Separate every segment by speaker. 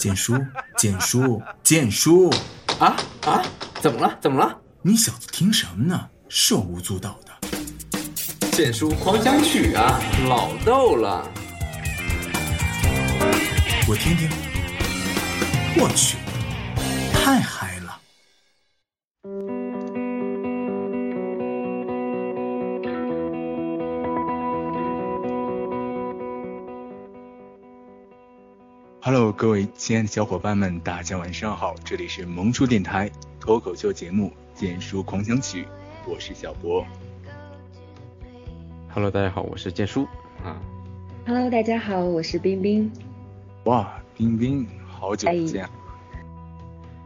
Speaker 1: 简叔，简叔，简叔，
Speaker 2: 啊啊！怎么了？怎么了？
Speaker 1: 你小子听什么呢？手舞足蹈的。
Speaker 2: 简叔狂想曲啊，老逗了。
Speaker 1: 我听听。我去，太嗨了各位亲爱的小伙伴们，大家晚上好，这里是萌叔电台脱口秀节目《剑叔狂想曲》，我是小博。
Speaker 3: Hello，大家好，我是剑叔啊。
Speaker 4: Hello，大家好，我是冰冰。
Speaker 1: 哇，冰冰。好久不见，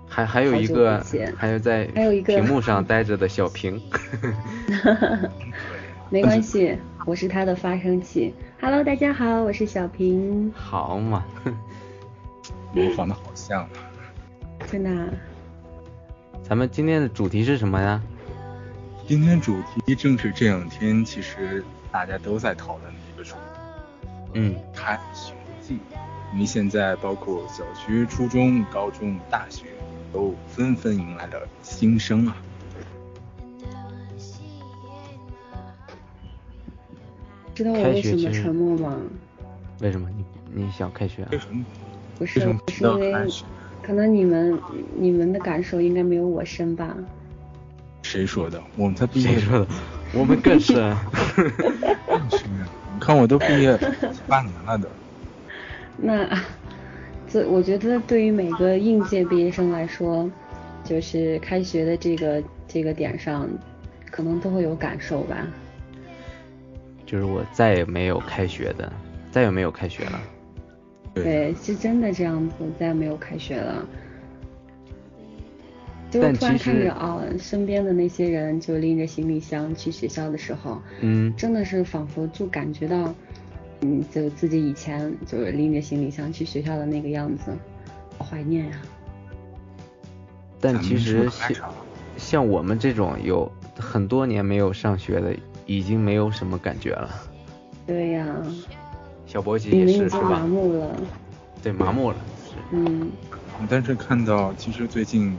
Speaker 3: 还还有一个，还有在屏幕上待着的小平，
Speaker 4: 没关系，我是他的发声器。Hello，大家好，我是小平。
Speaker 3: 好嘛，
Speaker 1: 模仿的好像，
Speaker 4: 真的。
Speaker 3: 咱们今天的主题是什么呀？
Speaker 1: 今天主题正是这两天其实大家都在讨论的一个主
Speaker 3: 题，嗯，
Speaker 1: 开学季。因为现在包括小学、初中、高中、大学都纷纷迎来了新生啊。
Speaker 4: 知道我为什么沉默吗？
Speaker 3: 为什么你你想开学？
Speaker 1: 为什么？
Speaker 4: 不是，是因为可能你们你们的感受应该没有我深吧？
Speaker 1: 谁说的？我们才毕业。
Speaker 3: 谁说的？我们更深。
Speaker 1: 更深。你看我都毕业半年了都。
Speaker 4: 那，这我觉得对于每个应届毕业生来说，就是开学的这个这个点上，可能都会有感受吧。
Speaker 3: 就是我再也没有开学的，再也没有开学了。
Speaker 4: 对，是真的这样子，再也没有开学了。就突然看着啊，身边的那些人就拎着行李箱去学校的时候，
Speaker 3: 嗯，
Speaker 4: 真的是仿佛就感觉到。嗯，就自己以前就是拎着行李箱去学校的那个样子，好怀念呀。
Speaker 3: 但其实像像我们这种有很多年没有上学的，已经没有什么感觉了。
Speaker 4: 对呀。
Speaker 3: 小博姐也是是吧？
Speaker 4: 麻木了。
Speaker 3: 对，麻木了。
Speaker 4: 嗯。
Speaker 1: 但是看到，其实最近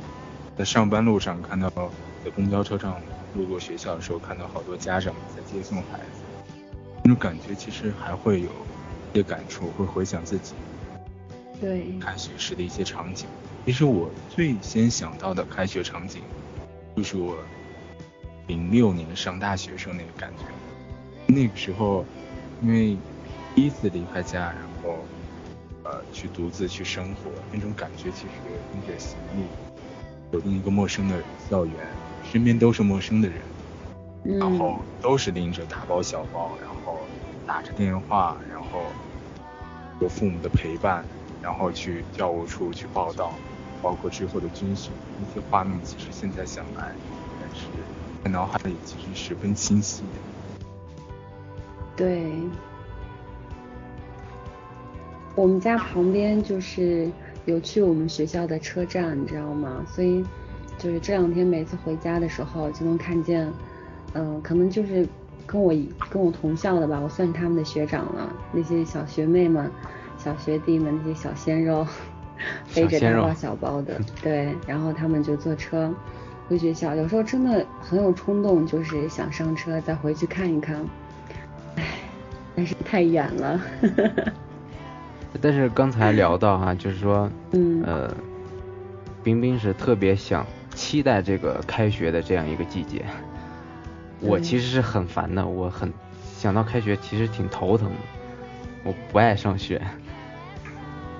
Speaker 1: 在上班路上看到，在公交车上路过学校的时候，看到好多家长在接送孩子。那种感觉其实还会有一些感触，会回想自己
Speaker 4: 对
Speaker 1: 开学时的一些场景。其实我最先想到的开学场景，就是我零六年上大学时候那个感觉。那个时候，因为第一次离开家，然后呃去独自去生活，那种感觉其实拎着行李走进一个陌生的校园，身边都是陌生的人。然后都是拎着大包小包，然后打着电话，然后有父母的陪伴，然后去教务处去报道，包括之后的军训，那些画面其实现在想来，但是在脑海里其实十分清晰的。
Speaker 4: 对，我们家旁边就是有去我们学校的车站，你知道吗？所以就是这两天每次回家的时候，就能看见。嗯，可能就是跟我跟我同校的吧，我算是他们的学长了。那些小学妹们、小学弟们，那些小鲜肉，背着大包小包的，对，然后他们就坐车回学校。有时候真的很有冲动，就是想上车再回去看一看。唉，但是太远了。
Speaker 3: 但是刚才聊到哈，就是说，
Speaker 4: 嗯，
Speaker 3: 呃，冰冰是特别想期待这个开学的这样一个季节。我其实是很烦的，我很想到开学，其实挺头疼的。我不爱上学。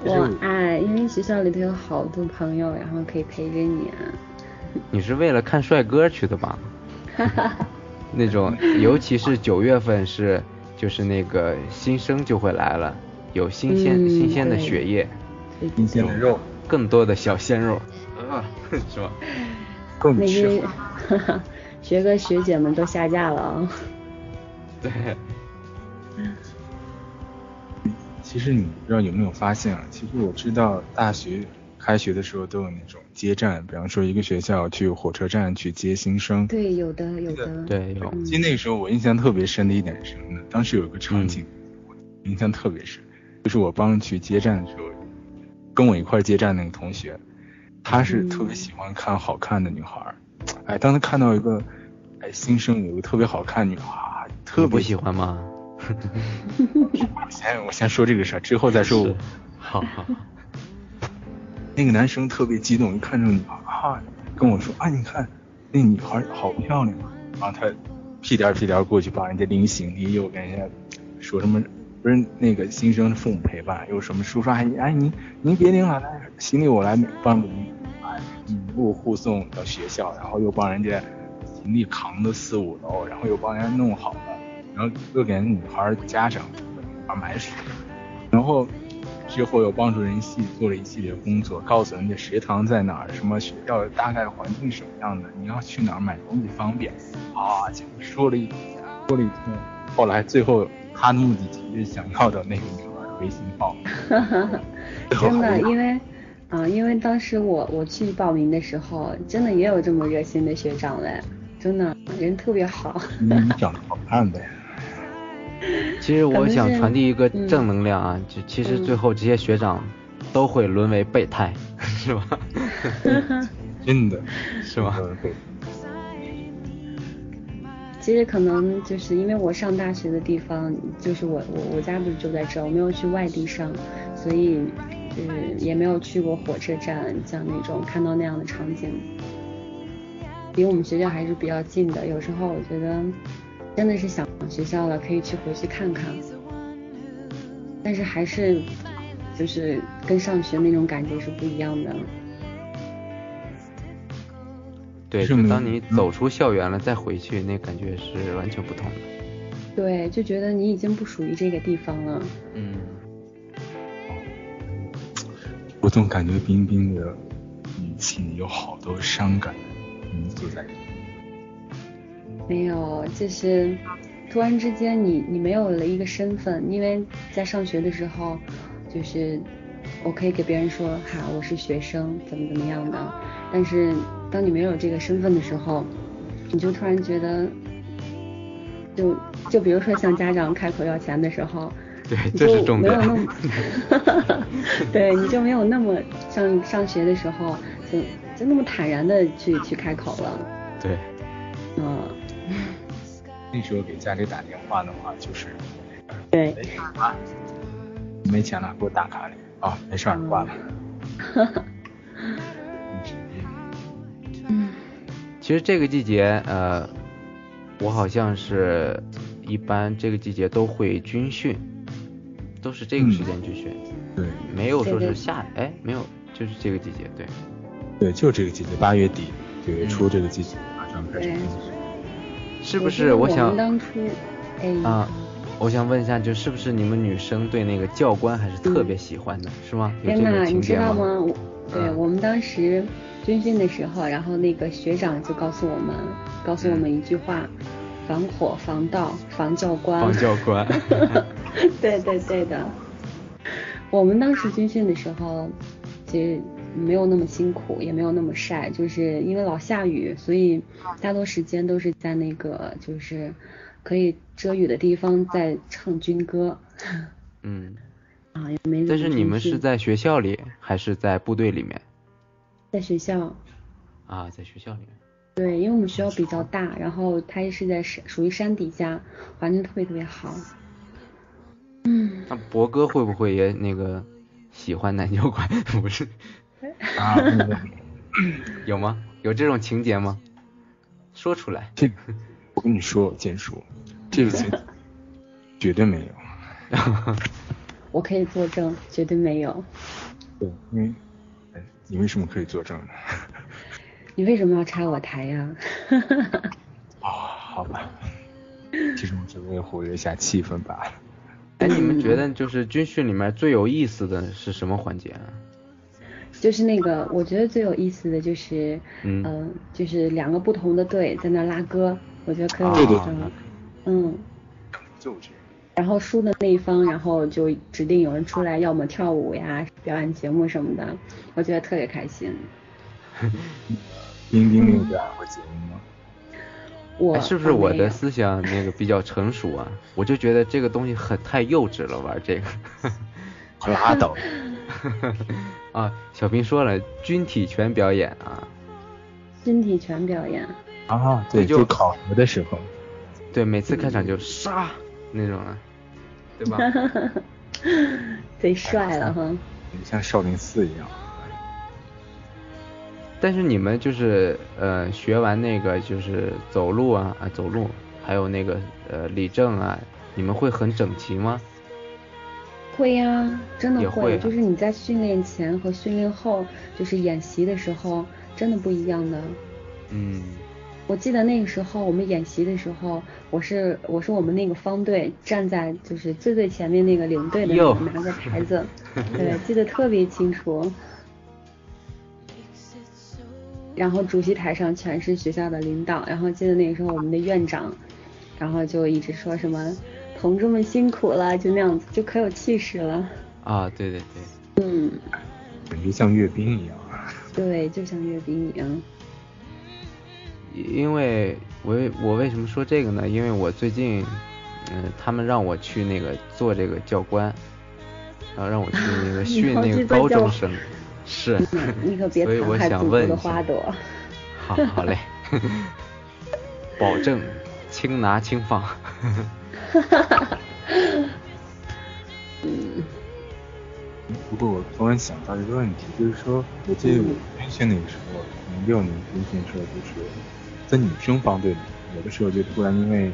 Speaker 4: 我爱，因为学校里头有好多朋友，然后可以陪着你啊。
Speaker 3: 你是为了看帅哥去的吧？哈 哈那种，尤其是九月份是，就是那个新生就会来了，有新鲜新鲜的血液，
Speaker 1: 新鲜的肉，
Speaker 3: 更多的小鲜肉，啊，是吧？
Speaker 1: 更吃。
Speaker 4: 学哥学姐们都下架了啊！
Speaker 3: 对。
Speaker 1: 其实你不知道有没有发现啊？其实我知道大学开学的时候都有那种接站，比方说一个学校去火车站去接新生。
Speaker 4: 对，有的有的。
Speaker 3: 对，有。
Speaker 1: 其实那个时候我印象特别深的一点是什么呢？当时有一个场景，印象特别深，就是我帮去接站的时候，跟我一块接站那个同学，他是特别喜欢看好看的女孩儿。哎，当他看到一个哎新生有一个特别好看女孩，特别
Speaker 3: 不喜欢吗？
Speaker 1: 先我先说这个事儿，之后再说我。
Speaker 3: 好好。
Speaker 1: 那个男生特别激动，一看这个女孩啊，跟我说啊，你看那女孩好漂亮啊。然后他屁颠屁颠过去把人家拎行李，又跟人家说什么，不是那个新生的父母陪伴，有什么叔叔阿姨，哎您您别拎了，那行李我来帮你哎一路护送到学校，然后又帮人家行李扛到四五楼，然后又帮人家弄好了，然后又给人女孩家长女孩买水，然后。之后又帮助人系做了一系列工作，告诉人家食堂在哪儿，什么学校大概环境什么样的，你要去哪儿买东西方便啊，就说了一说了一通。后来最后他的目的其实想要的那个女孩的微信号。
Speaker 4: 真的，因为啊，因为当时我我去报名的时候，真的也有这么热心的学长嘞，真的人特别好。
Speaker 1: 你长得好看呗。
Speaker 3: 其实我想传递一个正能量啊，就其实最后这些学长都会沦为备胎，是吧？
Speaker 1: 真的，
Speaker 3: 是吧？
Speaker 4: 其实可能就是因为我上大学的地方，就是我我我家不是就在这儿，我没有去外地上，所以就是也没有去过火车站，像那种看到那样的场景，离我们学校还是比较近的。有时候我觉得。真的是想学校了，可以去回去看看，但是还是就是跟上学那种感觉是不一样的。
Speaker 3: 对，就当你走出校园了再回去，那感觉是完全不同的。
Speaker 4: 对，就觉得你已经不属于这个地方了。
Speaker 3: 嗯。
Speaker 1: 我总感觉冰冰的语气里有好多伤感的因素在里面。
Speaker 4: 没有，就是突然之间你你没有了一个身份，因为在上学的时候，就是我可以给别人说哈我是学生怎么怎么样的，但是当你没有这个身份的时候，你就突然觉得，就就比如说向家长开口要钱的时候，
Speaker 3: 对，这是重点，
Speaker 4: 没有那么，对，你就没有那么像上学的时候就就那么坦然的去去开口了，
Speaker 3: 对，
Speaker 4: 嗯。
Speaker 1: 那时候给家里打电话的话，就是
Speaker 4: 对，
Speaker 1: 没钱了，没钱了，给我打卡里。啊，没事儿，挂了。
Speaker 3: 其实这个季节，呃，我好像是一般这个季节都会军训，都是这个时间军训。
Speaker 1: 对，
Speaker 3: 没有说是夏，哎，没有，就是这个季节，对。
Speaker 1: 对，就这个季节，八月底九月初这个季节马上开始军训。
Speaker 3: 是不是我想
Speaker 4: 当初，
Speaker 3: 啊，我想问一下，就是不是你们女生对那个教官还是特别喜欢的，是吗？
Speaker 4: 天呐，你知道
Speaker 3: 吗？
Speaker 4: 对我们当时军训的时候，然后那个学长就告诉我们，告诉我们一句话：防火、防盗、防教官。
Speaker 3: 防教官。
Speaker 4: 对对对的。我们当时军训的时候，其实。没有那么辛苦，也没有那么晒，就是因为老下雨，所以大多时间都是在那个就是可以遮雨的地方在唱军歌。
Speaker 3: 嗯。
Speaker 4: 啊，也没。
Speaker 3: 但是你们是在学校里还是在部队里面？
Speaker 4: 在学校。
Speaker 3: 啊，在学校里面。
Speaker 4: 对，因为我们学校比较大，然后它也是在山，属于山底下，环境特别特别好。嗯。
Speaker 3: 那博哥会不会也那个喜欢男教官？不是。
Speaker 1: 啊，
Speaker 3: 有吗？有这种情节吗？说出来。
Speaker 1: 这，我跟你说，建叔，这个情 绝对没有。
Speaker 4: 我可以作证，绝对没有。
Speaker 1: 对，因为，你为什么可以作证呢？
Speaker 4: 你为什么要拆我台呀？
Speaker 1: 啊，好吧。其实我只为活跃一下气氛罢了。
Speaker 3: 哎，你们觉得就是军训里面最有意思的是什么环节啊？
Speaker 4: 就是那个，我觉得最有意思的就是，嗯，就是两个不同的队在那拉歌，我觉得可以。
Speaker 1: 对
Speaker 4: 嗯。
Speaker 1: 就这。
Speaker 4: 然后输的那一方，然后就指定有人出来，要么跳舞呀、表演节目什么的，我觉得特别开心。
Speaker 1: 冰冰有表演过节目吗？
Speaker 4: 我
Speaker 3: 是不是我的思想那个比较成熟啊？我就觉得这个东西很太幼稚了，玩这个。
Speaker 1: 拉倒。
Speaker 3: 啊，小平说了，军体拳表演啊。
Speaker 4: 军体拳表演。
Speaker 1: 啊，对，就考核的时候。
Speaker 3: 对，每次开场就杀那种啊，对吧？
Speaker 4: 贼帅了哈。
Speaker 1: 像少林寺一样。
Speaker 3: 但是你们就是呃学完那个就是走路啊啊走路，还有那个呃立正啊，你们会很整齐吗？
Speaker 4: 会呀，真的
Speaker 3: 会。
Speaker 4: 就是你在训练前和训练后，就是演习的时候，真的不一样的。
Speaker 3: 嗯。
Speaker 4: 我记得那个时候我们演习的时候，我是我是我们那个方队站在就是最最前面那个领队的拿个牌子，对，记得特别清楚。然后主席台上全是学校的领导，然后记得那个时候我们的院长，然后就一直说什么同志们辛苦了，就那样子，就可有气势了。
Speaker 3: 啊，对对对。
Speaker 4: 嗯。
Speaker 1: 感觉像阅兵一样。
Speaker 4: 对，就像阅兵一样。
Speaker 3: 因为我我为什么说这个呢？因为我最近，嗯，他们让我去那个做这个教官，然后让我去那个 训那个高中生。是，
Speaker 4: 你可别残害祖国的花朵。
Speaker 3: 好，好嘞，保证轻拿轻放。哈
Speaker 4: 哈哈。嗯。
Speaker 1: 不过我突然想到一个问题，就是说，我记得我军训那个时候，零六年军训的时候，就是在女生方队里，有的时候就突然因为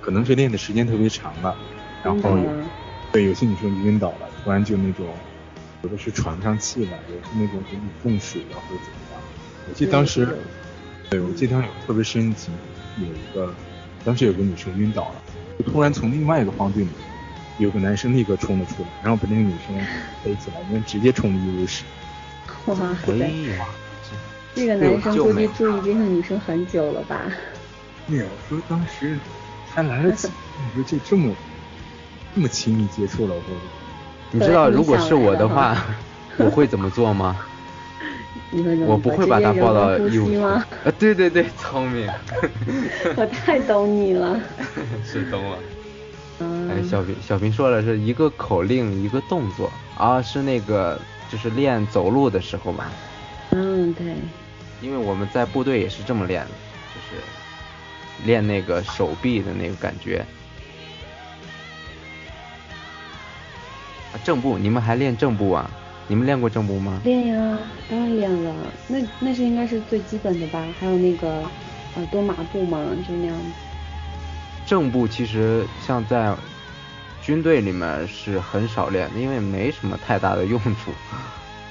Speaker 1: 可能是练的时间特别长了，然后有对有些女生晕倒了，突然就那种。有的是喘不上气来，有的是那种给你中暑了或者怎么样。我记得当时，对我记得当时有特别深情，有一个当时有个女生晕倒了，就突然从另外一个方队里有个男生立刻冲了出来，然后把那个女生背起来，因为直接冲了一屋屎。
Speaker 4: 哇塞！这个男生估计注意这个女生很久了吧？
Speaker 1: 没有，说当时才来得及，你说就这么这么亲密接触了，我说。
Speaker 3: 你知道如果是我的话，我会怎么做吗？我不会把他抱到医务
Speaker 4: 吗？
Speaker 3: 啊，对对对，聪明。
Speaker 4: 我太懂你了。
Speaker 3: 是懂了。哎，小平，小平说了是一个口令一个动作啊，是那个就是练走路的时候吧。
Speaker 4: 嗯，对。
Speaker 3: 因为我们在部队也是这么练的，就是练那个手臂的那个感觉。正步，你们还练正步啊？你们练过正步吗？
Speaker 4: 练呀，当然练了。那那是应该是最基本的吧？还有那个呃蹲马步嘛，就那样。
Speaker 3: 正步其实像在军队里面是很少练的，因为没什么太大的用处。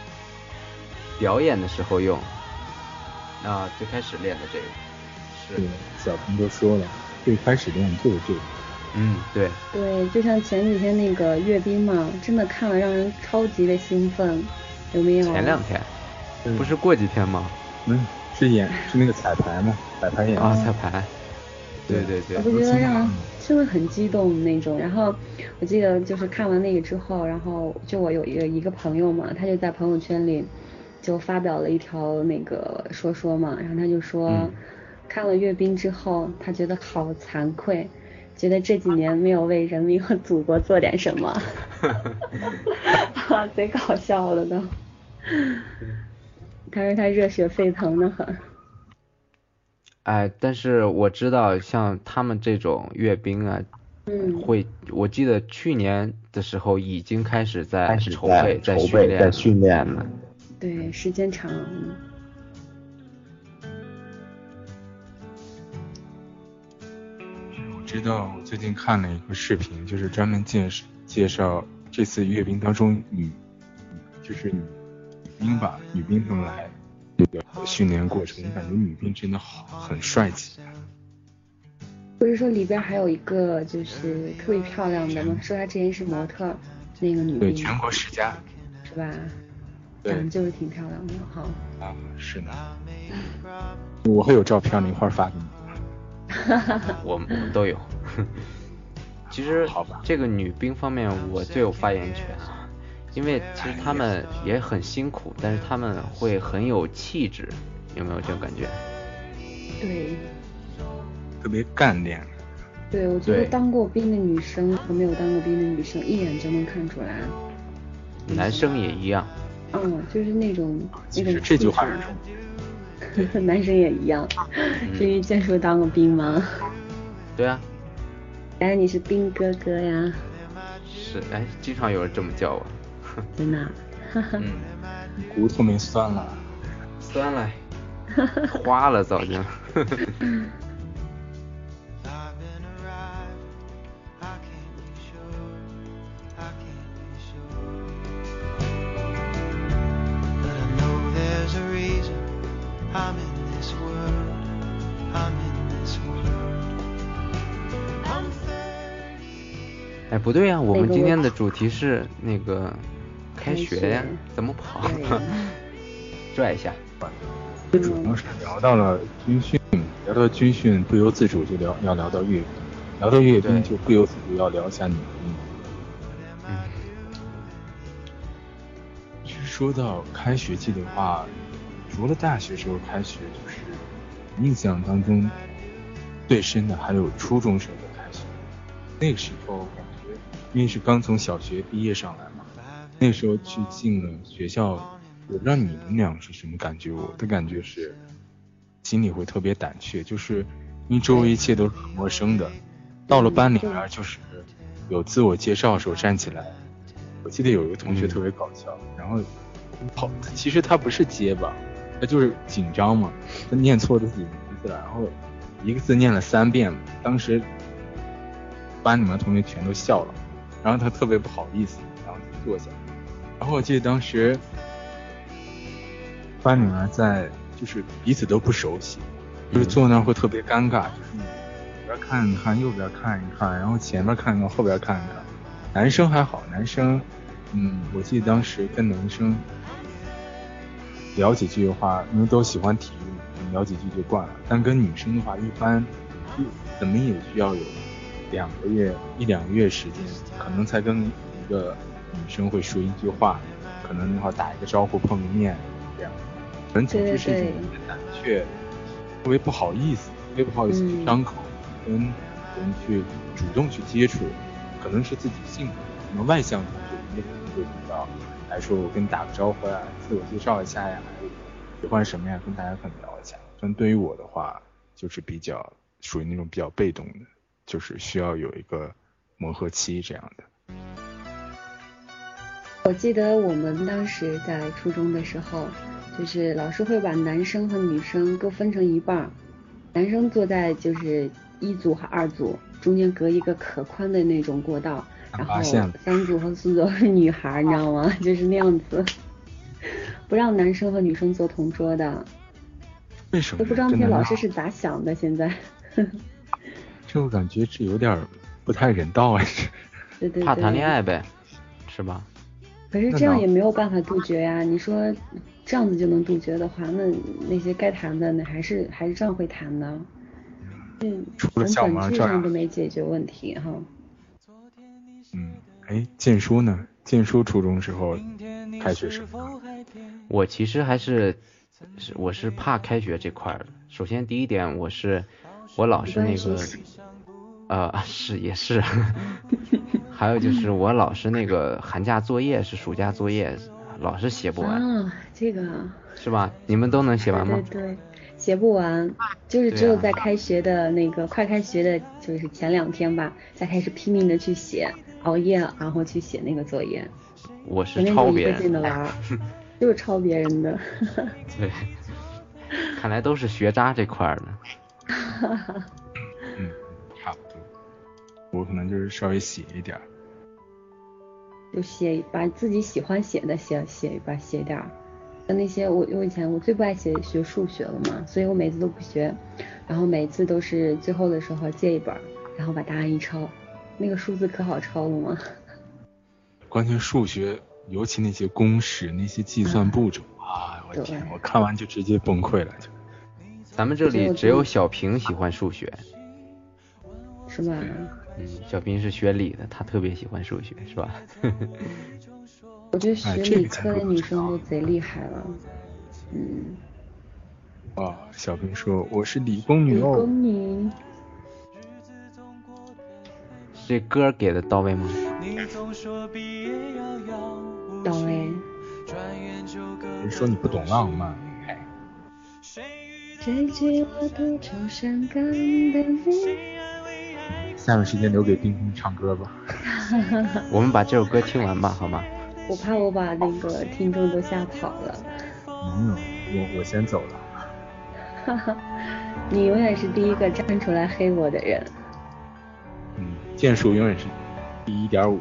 Speaker 3: 表演的时候用。啊，最开始练的这个。是。
Speaker 1: 小鹏都说了，最开始练就是这个。
Speaker 3: 嗯，对，
Speaker 4: 对，就像前几天那个阅兵嘛，真的看了让人超级的兴奋，有没有？
Speaker 3: 前两天，不是过几天吗？
Speaker 1: 嗯，是演是那个彩排吗？彩排演
Speaker 3: 啊，彩排。对对对。
Speaker 4: 我不觉得让人真的很激动那种。然后我记得就是看完那个之后，然后就我有一个一个朋友嘛，他就在朋友圈里就发表了一条那个说说嘛，然后他就说看了阅兵之后，他觉得好惭愧。觉得这几年没有为人民和祖国做点什么，哈，贼搞笑了都。他说他热血沸腾的很。
Speaker 3: 哎，但是我知道像他们这种阅兵啊，
Speaker 4: 嗯，
Speaker 3: 会，我记得去年的时候已经开始在筹
Speaker 1: 备、
Speaker 3: 在训练、
Speaker 1: 在训练了。
Speaker 4: 对，时间长。
Speaker 1: 我知道我最近看了一个视频，就是专门介绍介绍这次阅兵当中女，就是女兵吧，女兵他们来这个训练过程，感觉女兵真的好很帅气。
Speaker 4: 不是说里边还有一个就是特别漂亮的吗？说她之前是模特，那个女兵。
Speaker 1: 对，全国十佳。
Speaker 4: 是吧？
Speaker 1: 对。
Speaker 4: 就是挺漂亮的哈。
Speaker 1: 啊，是的。我会有照片，一会儿发给你。
Speaker 3: 我们我们都有。其实这个女兵方面我最有发言权啊，因为其实她们也很辛苦，但是她们会很有气质，有没有这种感觉？
Speaker 4: 对。
Speaker 1: 特别干练。
Speaker 4: 对，我觉得当过兵的女生和没有当过兵的女生一眼就能看出来。
Speaker 3: 男生也一样。
Speaker 4: 嗯，就是那种那种。
Speaker 1: 这句话是
Speaker 4: 重 男生也一样，是因为建叔当过兵吗？
Speaker 3: 对啊。
Speaker 4: 原来你是兵哥哥呀。
Speaker 3: 是，哎，经常有人这么叫我。
Speaker 4: 真的。
Speaker 3: 嗯。
Speaker 1: 骨头没酸了。
Speaker 3: 酸了。花了早就。不对呀，我们今天的主题是那个开学呀，怎么跑？拽一下。
Speaker 1: 最主要是聊到了军训，聊到军训不由自主就聊要聊到阅兵，聊到阅兵就不由自主要聊一下你。
Speaker 3: 嗯。
Speaker 1: 其实说到开学季的话，除了大学时候开学，就是印象当中最深的还有初中时候的开学。那个时候。因为是刚从小学毕业上来嘛，那时候去进了学校，我不知道你们俩是什么感觉，我的感觉是心里会特别胆怯，就是因为周围一切都是很陌生的。到了班里面，就是有自我介绍的时候站起来，我记得有一个同学特别搞笑，然后跑，其实他不是结巴，他就是紧张嘛，他念错自己名字了，然后一个字念了三遍，当时班里面同学全都笑了。然后他特别不好意思，然后就坐下。然后我记得当时班里面在就是彼此都不熟悉，就是坐那会特别尴尬，就是左边看一看，右边看一看，然后前面看一看，后边看一看。男生还好，男生，嗯，我记得当时跟男生聊几句的话，因为都喜欢体育，聊几句就惯了。但跟女生的话，一般怎么也需要有。两个月一两个月时间，可能才跟一个女生会说一句话，可能的话打一个招呼碰个面这样，反正总之是一种胆怯，特别不好意思，特别不好意思去张口跟人去主动去接触，可能是自己性格，可能外向同学也可能会比较来说我跟你打个招呼呀，自我介绍一下呀，喜欢什么呀，跟大家可能聊一下。但对于我的话，就是比较属于那种比较被动的。就是需要有一个磨合期这样的。
Speaker 4: 我记得我们当时在初中的时候，就是老师会把男生和女生各分成一半，男生坐在就是一组和二组中间隔一个可宽的那种过道，然后三组和四组是女孩，你知道吗？就是那样子，不让男生和女生坐同桌的。
Speaker 1: 为什么？
Speaker 4: 都不知道那些老师是咋想的，现在。
Speaker 1: 这我感觉这有点不太人道啊，
Speaker 4: 对对
Speaker 3: 怕谈恋爱呗，是吧？
Speaker 4: 可是这样也没有办法杜绝呀。你说这样子就能杜绝的话，那那些该谈的那还是还是照样会谈的。嗯，
Speaker 1: 除了校门
Speaker 4: 这样都没解决问题哈。
Speaker 1: 嗯，哎，建叔呢？建叔初中时候开学时，
Speaker 3: 我其实还是是我是怕开学这块的。首先第一点我是。我老是那个，呃，是也是，还有就是我老是那个寒假作业是暑假作业，老是写不完。
Speaker 4: 啊，这个
Speaker 3: 是吧？你们都能写完吗？
Speaker 4: 对对，写不完，就是只有在开学的那个快开学的，就是前两天吧，才开始拼命的去写，熬夜然后去写那个作业。
Speaker 3: 我是抄别人
Speaker 4: 的，就是抄别人的。
Speaker 3: 对，看来都是学渣这块儿的。
Speaker 4: 哈哈，
Speaker 1: 嗯，差不多，我可能就是稍微写一点儿，
Speaker 4: 就写把自己喜欢写的写写一把写点儿，像那些我我以前我最不爱写学数学了嘛，所以我每次都不学，然后每次都是最后的时候借一本，然后把答案一抄，那个数字可好抄了嘛。
Speaker 1: 关键数学，尤其那些公式那些计算步骤。啊，我天，我看完就直接崩溃了就。
Speaker 3: 咱们这里只有小平喜欢数学，
Speaker 4: 是吧？
Speaker 3: 嗯，小平是学理的，他特别喜欢数学，是吧？
Speaker 4: 我觉得学理科的女生都贼厉害了，嗯。
Speaker 1: 啊，小平说我是理工女
Speaker 4: 哦。理工女。
Speaker 3: 这歌给的到位吗？
Speaker 4: 到位。
Speaker 1: 人说你不懂浪漫，哎。下面时间留给冰冰唱歌吧。
Speaker 3: 我们把这首歌听完吧，好吗？
Speaker 4: 我怕我把那个听众都吓跑了。
Speaker 1: 没有，我我先走了。
Speaker 4: 哈哈，你永远是第一个站出来黑我的人。
Speaker 1: 嗯，剑术永远是第一点五。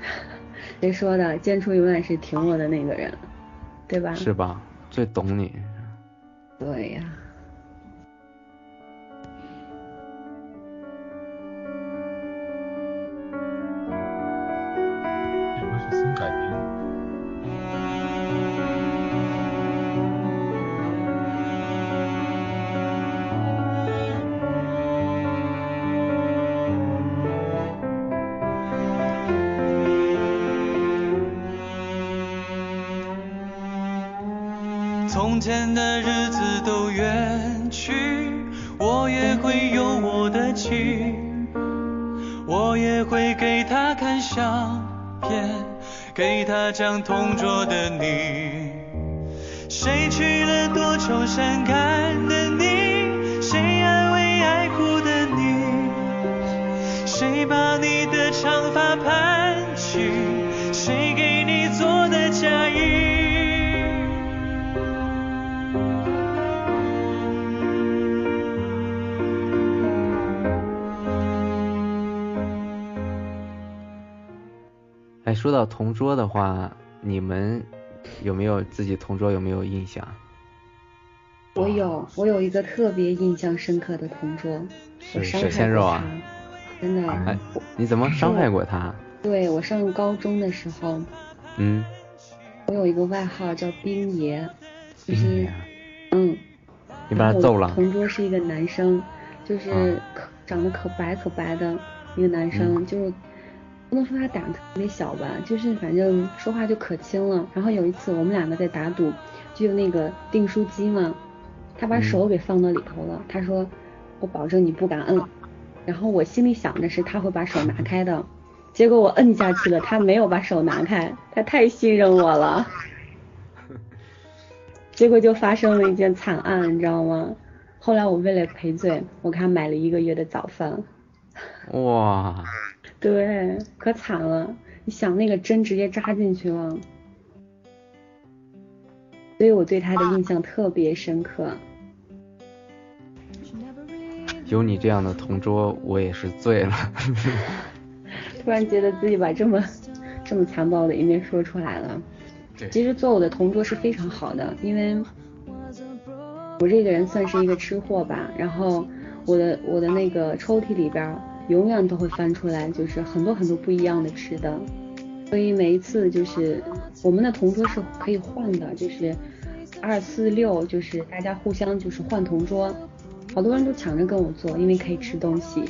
Speaker 4: 谁说的？剑术永远是挺我的那个人，对吧？
Speaker 3: 是吧？最懂你。
Speaker 4: 对呀。
Speaker 5: 愁善感的你？谁安慰爱哭的你？谁把你的长发盘起？谁给你做的嫁衣？
Speaker 3: 说到同桌的话，你们有没有自己同桌有没有印象？
Speaker 4: 我有，我有一个特别印象深刻的同桌，
Speaker 3: 是水鲜肉啊，
Speaker 4: 真的。
Speaker 3: 哎，你怎么伤害过他？
Speaker 4: 对我上高中的时候，
Speaker 3: 嗯，
Speaker 4: 我有一个外号叫冰爷，就是嗯，
Speaker 3: 你把他揍了。
Speaker 4: 同桌是一个男生，就是可长得可白可白的一个男生，就是。不能说他胆特别小吧，就是反正说话就可轻了。然后有一次我们两个在打赌，就用那个订书机嘛，他把手给放到里头了。他说我保证你不敢摁。然后我心里想的是他会把手拿开的，结果我摁下去了，他没有把手拿开，他太信任我了。结果就发生了一件惨案，你知道吗？后来我为了赔罪，我给他买了一个月的早饭。
Speaker 3: 哇。
Speaker 4: 对，可惨了！你想那个针直接扎进去了，所以我对他的印象特别深刻。
Speaker 3: 有你这样的同桌，我也是醉了。
Speaker 4: 突然觉得自己把这么这么残暴的一面说出来了。其实做我的同桌是非常好的，因为我这个人算是一个吃货吧，然后我的我的那个抽屉里边。永远都会翻出来，就是很多很多不一样的吃的，所以每一次就是我们的同桌是可以换的，就是二四六，就是大家互相就是换同桌，好多人都抢着跟我做，因为可以吃东西，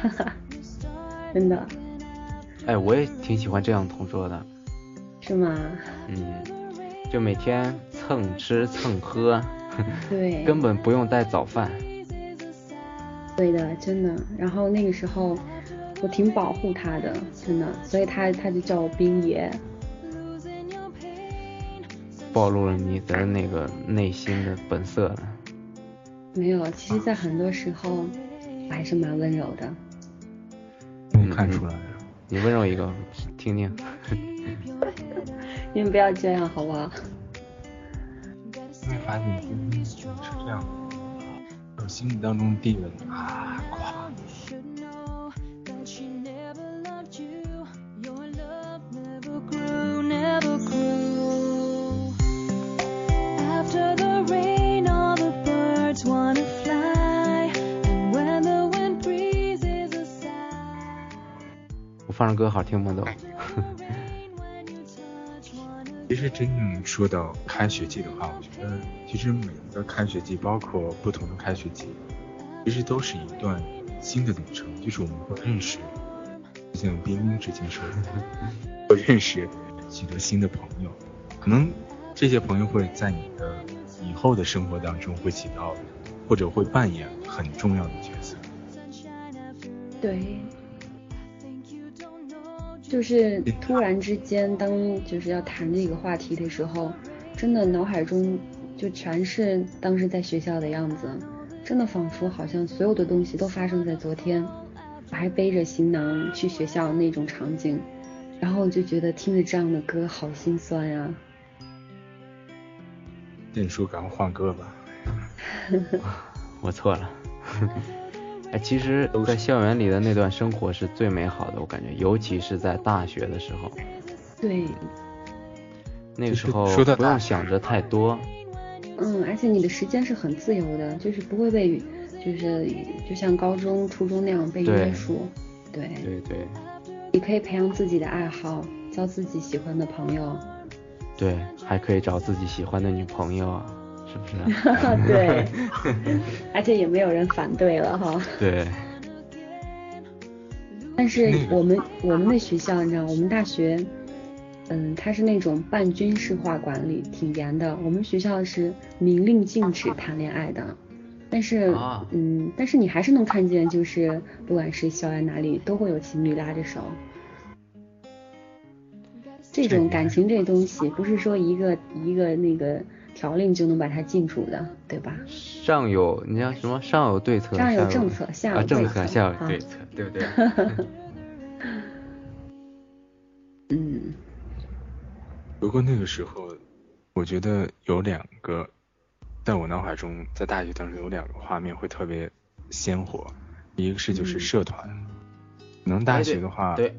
Speaker 4: 哈哈，真的。
Speaker 3: 哎，我也挺喜欢这样同桌的。
Speaker 4: 是吗？
Speaker 3: 嗯，就每天蹭吃蹭喝，
Speaker 4: 对，
Speaker 3: 根本不用带早饭。
Speaker 4: 对的，真的。然后那个时候我挺保护他的，真的，所以他他就叫我冰爷。
Speaker 3: 暴露了你的那个内心的本色了。
Speaker 4: 没有，其实，在很多时候我还是蛮温柔的。
Speaker 1: 我看出来了。
Speaker 3: 你温柔一个，听听。
Speaker 4: 你们不要这样，好不好？
Speaker 1: 没发现冰冰是这样有。心目当中地位啊，垮。
Speaker 3: 放着歌好听吗？都。
Speaker 1: 其实真正说到开学季的话，我觉得其实每一个开学季，包括不同的开学季，其实都是一段新的旅程。就是我们会认识，像冰冰之前说的，会认识许多新的朋友。可能这些朋友会在你的以后的生活当中会起到，或者会扮演很重要的角色。
Speaker 4: 对。就是突然之间，当就是要谈这个话题的时候，真的脑海中就全是当时在学校的样子，真的仿佛好像所有的东西都发生在昨天，我还背着行囊去学校那种场景，然后就觉得听着这样的歌好心酸呀。
Speaker 1: 念书赶快换歌吧。
Speaker 3: 我错了。哎，其实，在校园里的那段生活是最美好的，我感觉，尤其是在大学的时候。
Speaker 4: 对。
Speaker 3: 那个时候不用想着太多。
Speaker 4: 嗯，而且你的时间是很自由的，就是不会被，就是就像高中、初中那样被约束。对。
Speaker 3: 对对。
Speaker 4: 你可以培养自己的爱好，交自己喜欢的朋友。
Speaker 3: 对，还可以找自己喜欢的女朋友。是不是？
Speaker 4: 对，而且也没有人反对了哈。
Speaker 3: 对。
Speaker 4: 但是我们我们的学校，你知道，我们大学，嗯，它是那种半军事化管理，挺严的。我们学校是明令禁止谈恋爱的，但是，嗯，但是你还是能看见，就是不管是校园哪里，都会有情侣拉着手。这种感情这东西，不是说一个一个那个。条令就能把它禁住的，对吧？
Speaker 3: 上有你像什么？上有对策，
Speaker 4: 上有政策，下有
Speaker 3: 政策，下有对策，对不对？
Speaker 4: 嗯。
Speaker 1: 不过那个时候，我觉得有两个，在我脑海中，在大学当中有两个画面会特别鲜活，一个是就是社团，能大学的话，
Speaker 3: 对，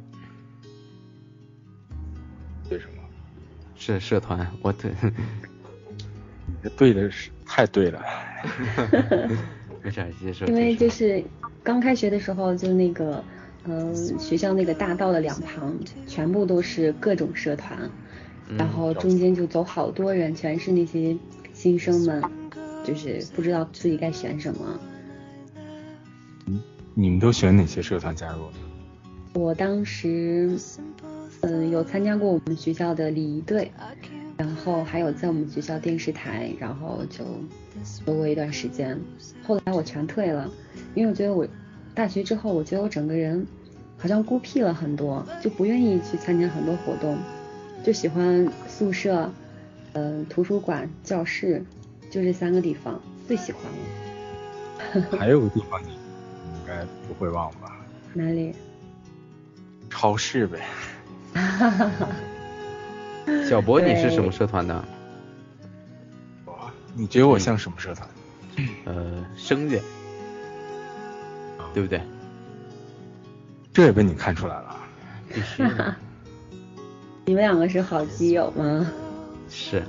Speaker 1: 为什么？
Speaker 3: 是社团，我对。
Speaker 1: 对的是太对了。
Speaker 4: 因为就是刚开学的时候，就那个嗯学校那个大道的两旁全部都是各种社团，然后中间就走好多人，全是那些新生们，就是不知道自己该选什么。
Speaker 1: 嗯，你们都选哪些社团加入
Speaker 4: 的？我当时嗯有参加过我们学校的礼仪队。然后还有在我们学校电视台，然后就做过一段时间。后来我全退了，因为我觉得我大学之后，我觉得我整个人好像孤僻了很多，就不愿意去参加很多活动，就喜欢宿舍、嗯图书馆、教室，就这三个地方最喜欢
Speaker 1: 了。还有个地方你应该不会忘吧？
Speaker 4: 哪里？
Speaker 1: 超市呗。
Speaker 4: 哈哈哈。
Speaker 3: 小博，你是什么社团的？
Speaker 1: 我，你觉得我像什么社团？
Speaker 3: 呃，声乐，对不对？
Speaker 1: 这也被你看出来了。
Speaker 3: 必须。
Speaker 4: 你们两个是好基友吗？
Speaker 3: 是。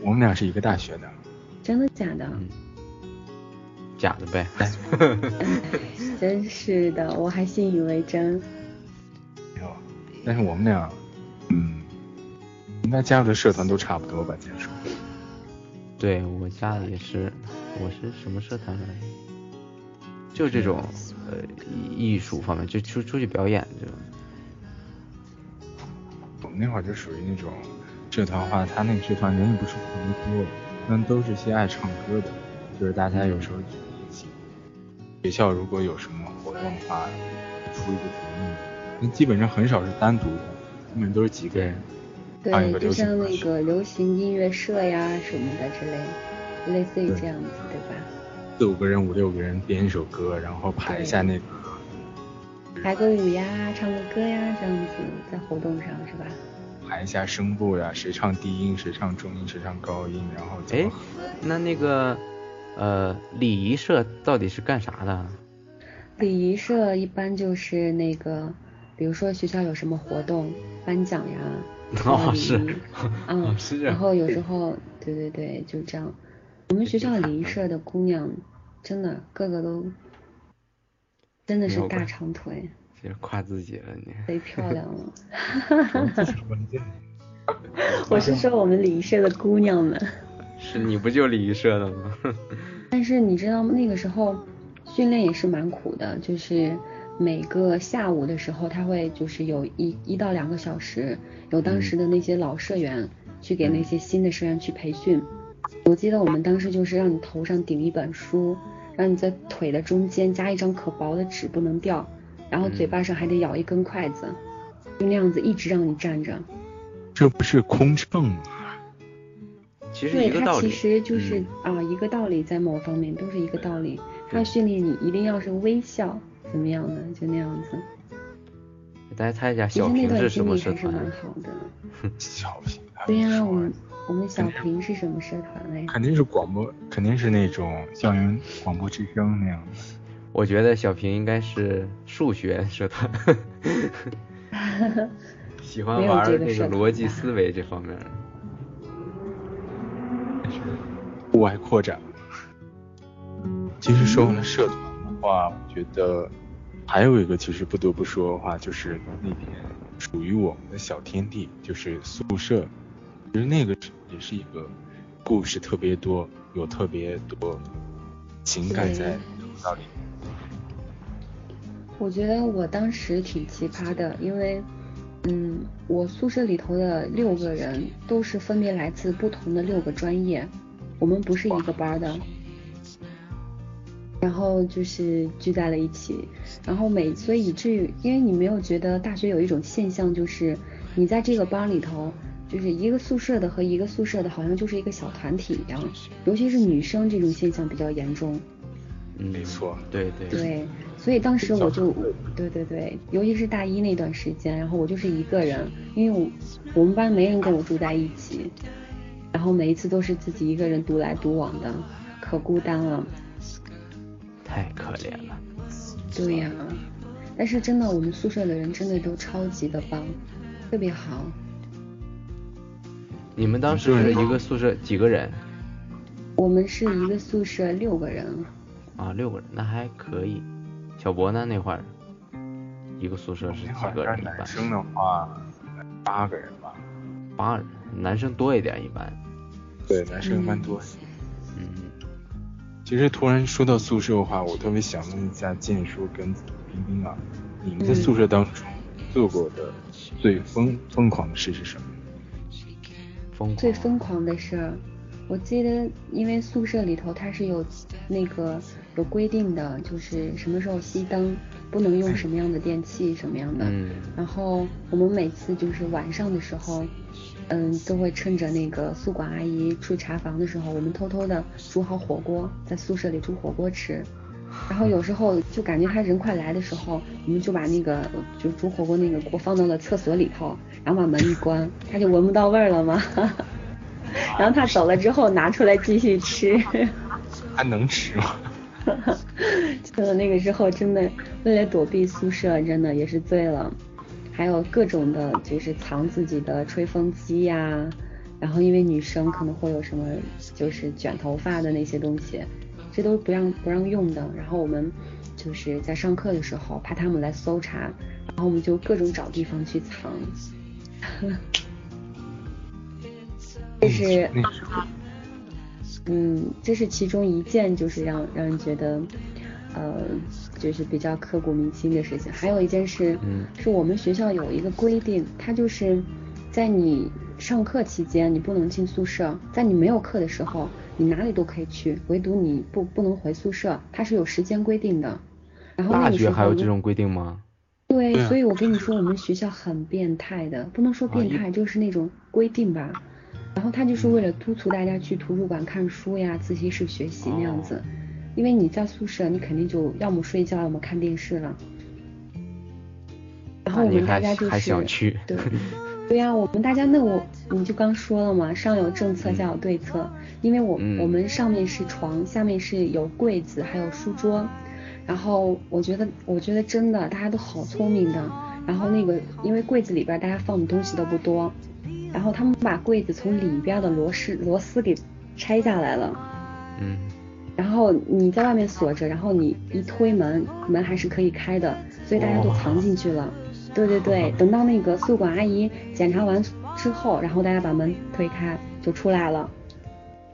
Speaker 1: 我们俩是一个大学的。
Speaker 4: 真的假的？
Speaker 3: 假的呗。
Speaker 4: 真是的，我还信以为真。
Speaker 1: 有，但是我们俩。应该加入的社团都差不多吧，结束。
Speaker 3: 对我加的也是，我是什么社团来？就这种呃艺术方面，就出出去表演这种。
Speaker 1: 我们那会儿就属于那种社团化，他那个社团人也不是特别多，但都是些爱唱歌的，就是大家有时候一起。学校如果有什么活动的话，出一个节目，那基本上很少是单独的，基本都是几个人。
Speaker 4: 对，就像那个流行音乐社呀什么的之类，类似于这样子，对吧？
Speaker 1: 四五个人、五六个人编一首歌，然后排一下那个，
Speaker 4: 排个舞呀，唱个歌呀，这样子在活动上是吧？
Speaker 1: 排一下声部呀，谁唱低音，谁唱中音，谁唱高音，然后哎，
Speaker 3: 那那个呃礼仪社到底是干啥的？
Speaker 4: 礼仪社一般就是那个，比如说学校有什么活动，颁奖呀。
Speaker 3: 哦，是，
Speaker 4: 嗯，
Speaker 3: 是这
Speaker 4: 样。然后有时候，对对对，就这样。我们学校礼仪社的姑娘，真的个个都，真的是大长腿。
Speaker 3: 其实夸自己了你。
Speaker 4: 贼漂亮了。我是说我们礼仪社的姑娘们。
Speaker 3: 是你不就礼仪社的吗？
Speaker 4: 但是你知道吗？那个时候训练也是蛮苦的，就是每个下午的时候，他会就是有一一到两个小时。有当时的那些老社员去给那些新的社员去培训，我记得我们当时就是让你头上顶一本书，让你在腿的中间加一张可薄的纸不能掉，然后嘴巴上还得咬一根筷子，就那样子一直让你站着。
Speaker 1: 这不是空乘吗？
Speaker 3: 其实
Speaker 4: 对，
Speaker 3: 一个道理。
Speaker 4: 它其实就是
Speaker 3: 嗯
Speaker 4: 啊、一个道理，在某方面都是一个道理。他训练你一定要是微笑，怎么样的，就那样子。
Speaker 3: 大家猜一下，小平是什么社团
Speaker 4: 蛮？好的。
Speaker 1: 小平。
Speaker 4: 对呀、
Speaker 1: 说
Speaker 4: 我们我们小平是什么社团嘞？
Speaker 1: 肯定是广播，肯定是那种校园广播之声那样的。
Speaker 3: 我觉得小平应该是数学社团，喜欢玩那个逻辑思维这方面。
Speaker 1: 户外扩展。其实说完了社团的话，我觉得还有一个其实不得不说的话，就是那片属于我们的小天地，就是宿舍。其实那个也是一个故事特别多，有特别多情感在到里面。
Speaker 4: 我觉得我当时挺奇葩的，因为，嗯，我宿舍里头的六个人都是分别来自不同的六个专业，我们不是一个班的。然后就是聚在了一起，然后每所以以至于，因为你没有觉得大学有一种现象，就是你在这个班里头，就是一个宿舍的和一个宿舍的，好像就是一个小团体一样，尤其是女生这种现象比较严重。
Speaker 3: 嗯，
Speaker 1: 没错
Speaker 3: 对对。
Speaker 4: 对，所以当时我就对对对，尤其是大一那段时间，然后我就是一个人，因为我我们班没人跟我住在一起，然后每一次都是自己一个人独来独往的，可孤单了。
Speaker 3: 太可怜了。
Speaker 4: 对呀、但是真的，我们宿舍的人真的都超级的棒，特别好。
Speaker 3: 你们当时是一个宿舍几个人？
Speaker 4: 我们是一个宿舍六个人，
Speaker 3: 啊，六个人，那还可以。小博呢？那会儿一个宿舍是几个人一般？
Speaker 1: 男生的话，八个人吧。
Speaker 3: 八人，男生多一点一般。
Speaker 1: 对，男生一般多。
Speaker 3: 嗯，
Speaker 1: 其实突然说到宿舍的话，我特别想问一下建叔跟冰冰啊，你们在宿舍当中做过的最疯疯狂的事是什么？
Speaker 3: 疯狂。
Speaker 4: 最疯狂的事，我记得，因为宿舍里头它是有那个有规定的，就是什么时候熄灯，不能用什么样的电器，什么样的。
Speaker 3: 嗯
Speaker 4: 然后我们每次就是晚上的时候，嗯，都会趁着那个宿管阿姨去查房的时候，我们偷偷的煮好火锅，在宿舍里煮火锅吃。然后有时候就感觉他人快来的时候，我们就把那个就煮火锅那个锅放到了厕所里头，然后把门一关，他就闻不到味儿了嘛。然后他走了之后拿出来继续吃。
Speaker 1: 还能吃吗？
Speaker 4: 真的那个时候真的为了躲避宿舍，真的也是醉了。还有各种的，就是藏自己的吹风机呀、然后因为女生可能会有什么就是卷头发的那些东西，这都不让不让用的。然后我们就是在上课的时候怕他们来搜查，然后我们就各种找地方去藏。这是嗯，这是其中一件，就是让让人觉得，呃，就是比较刻骨铭心的事情。还有一件事，
Speaker 3: 嗯
Speaker 4: 是我们学校有一个规定，它就是在你上课期间你不能进宿舍，在你没有课的时候，你哪里都可以去，唯独你不不能回宿舍，它是有时间规定的。然后那
Speaker 3: 大学还有这种规定吗？
Speaker 4: 对，所以我跟你说，我们学校很变态的，不能说变态，就是那种规定吧。然后他就是为了督促大家去图书馆看书呀、自习室学习那样子，因为你在宿舍，你肯定就要么睡觉，要么看电视了。然后我们大家就是
Speaker 3: 还想去？
Speaker 4: 对，对呀、我们大家那我你就刚说了嘛，上有政策，下有对策。因为我、
Speaker 3: 嗯
Speaker 4: 我们上面是床，下面是有柜子，还有书桌。然后我觉得，我觉得真的大家都好聪明的。然后那个，因为柜子里边大家放的东西都不多，然后他们把柜子从里边的螺丝螺丝给拆下来了。
Speaker 3: 嗯，
Speaker 4: 然后你在外面锁着，然后你一推门，门还是可以开的，所以大家都藏进去了。对对对，等到那个宿管阿姨检查完之后，然后大家把门推开就出来了。